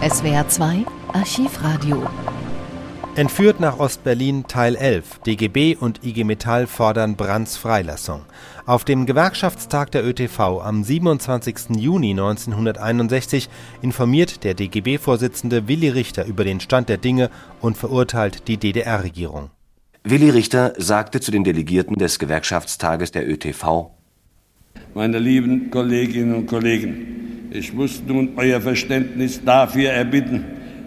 SWR 2 Archivradio. Entführt nach Ostberlin Teil 11. DGB und IG Metall fordern Brandts Freilassung. Auf dem Gewerkschaftstag der ÖTV am 27. Juni 1961 informiert der DGB-Vorsitzende Willi Richter über den Stand der Dinge und verurteilt die DDR-Regierung. Willi Richter sagte zu den Delegierten des Gewerkschaftstages der ÖTV Meine lieben Kolleginnen und Kollegen, ich muss nun euer Verständnis dafür erbitten,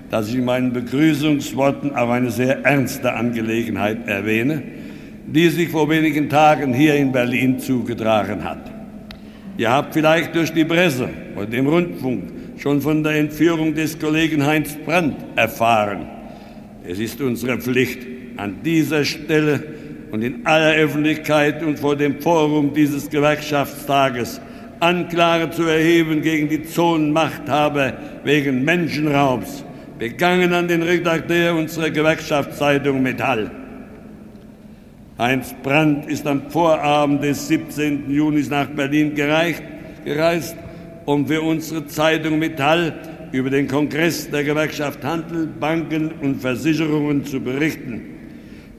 dass ich in meinen Begrüßungsworten auf eine sehr ernste Angelegenheit erwähne, die sich vor wenigen Tagen hier in Berlin zugetragen hat. Ihr habt vielleicht durch die Presse und im Rundfunk schon von der Entführung des Kollegen Heinz Brandt erfahren. Es ist unsere Pflicht, an dieser Stelle und in aller Öffentlichkeit und vor dem Forum dieses Gewerkschaftstages Anklage zu erheben gegen die Zonenmachthaber wegen Menschenraubs, begangen an den Redakteur unserer Gewerkschaftszeitung Metall. Heinz Brandt ist am Vorabend des 17. Juni nach Berlin gereicht, gereist, um für unsere Zeitung Metall über den Kongress der Gewerkschaft Handel, Banken und Versicherungen zu berichten.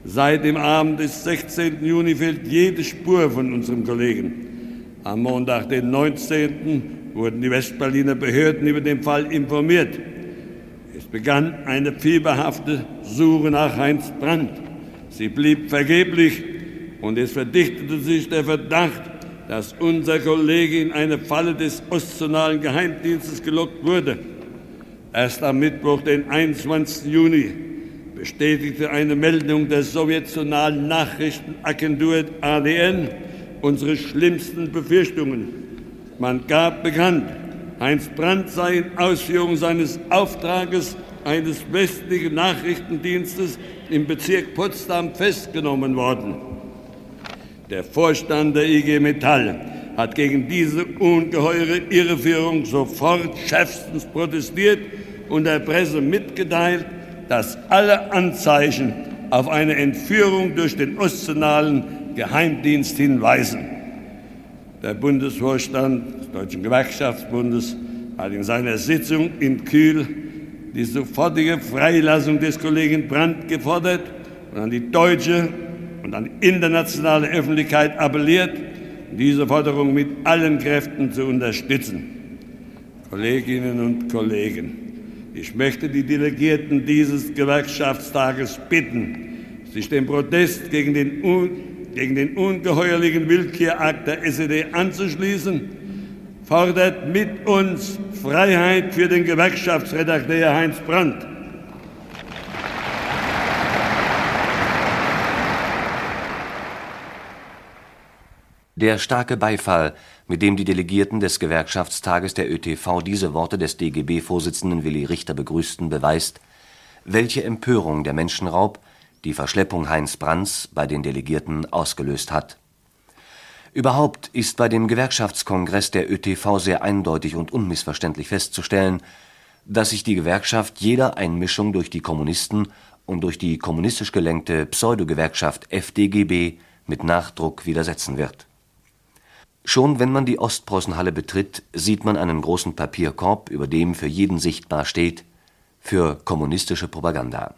Seit dem Abend des 16. Juni fehlt jede Spur von unserem Kollegen. Am Montag, den 19., wurden die Westberliner Behörden über den Fall informiert. Es begann eine fieberhafte Suche nach Heinz Brandt. Sie blieb vergeblich und es verdichtete sich der Verdacht, dass unser Kollege in eine Falle des Ostzonalen Geheimdienstes gelockt wurde. Erst am Mittwoch, den 21. Juni, bestätigte eine Meldung der sowjetionalen Nachrichtenagentur ADN unsere schlimmsten Befürchtungen. Man gab bekannt, Heinz Brandt sei in Ausführung seines Auftrages eines westlichen Nachrichtendienstes im Bezirk Potsdam festgenommen worden. Der Vorstand der IG Metall hat gegen diese ungeheure Irreführung sofort schärfstens protestiert und der Presse mitgeteilt, dass alle Anzeichen auf eine Entführung durch den Ostzonalen Geheimdienst hinweisen. Der Bundesvorstand des Deutschen Gewerkschaftsbundes hat in seiner Sitzung in Kühl die sofortige Freilassung des Kollegen Brandt gefordert und an die deutsche und an die internationale Öffentlichkeit appelliert, diese Forderung mit allen Kräften zu unterstützen. Kolleginnen und Kollegen, ich möchte die Delegierten dieses Gewerkschaftstages bitten, sich dem Protest gegen den, gegen den ungeheuerlichen Willkürakt der SED anzuschließen, fordert mit uns Freiheit für den Gewerkschaftsredakteur Heinz Brandt. Der starke Beifall, mit dem die Delegierten des Gewerkschaftstages der ÖTV diese Worte des DGB-Vorsitzenden Willi Richter begrüßten, beweist, welche Empörung der Menschenraub, die Verschleppung Heinz Brandts bei den Delegierten ausgelöst hat. Überhaupt ist bei dem Gewerkschaftskongress der ÖTV sehr eindeutig und unmissverständlich festzustellen, dass sich die Gewerkschaft jeder Einmischung durch die Kommunisten und durch die kommunistisch gelenkte Pseudogewerkschaft FDGB mit Nachdruck widersetzen wird Schon wenn man die Ostpreußenhalle betritt, sieht man einen großen Papierkorb, über dem für jeden sichtbar steht: Für kommunistische Propaganda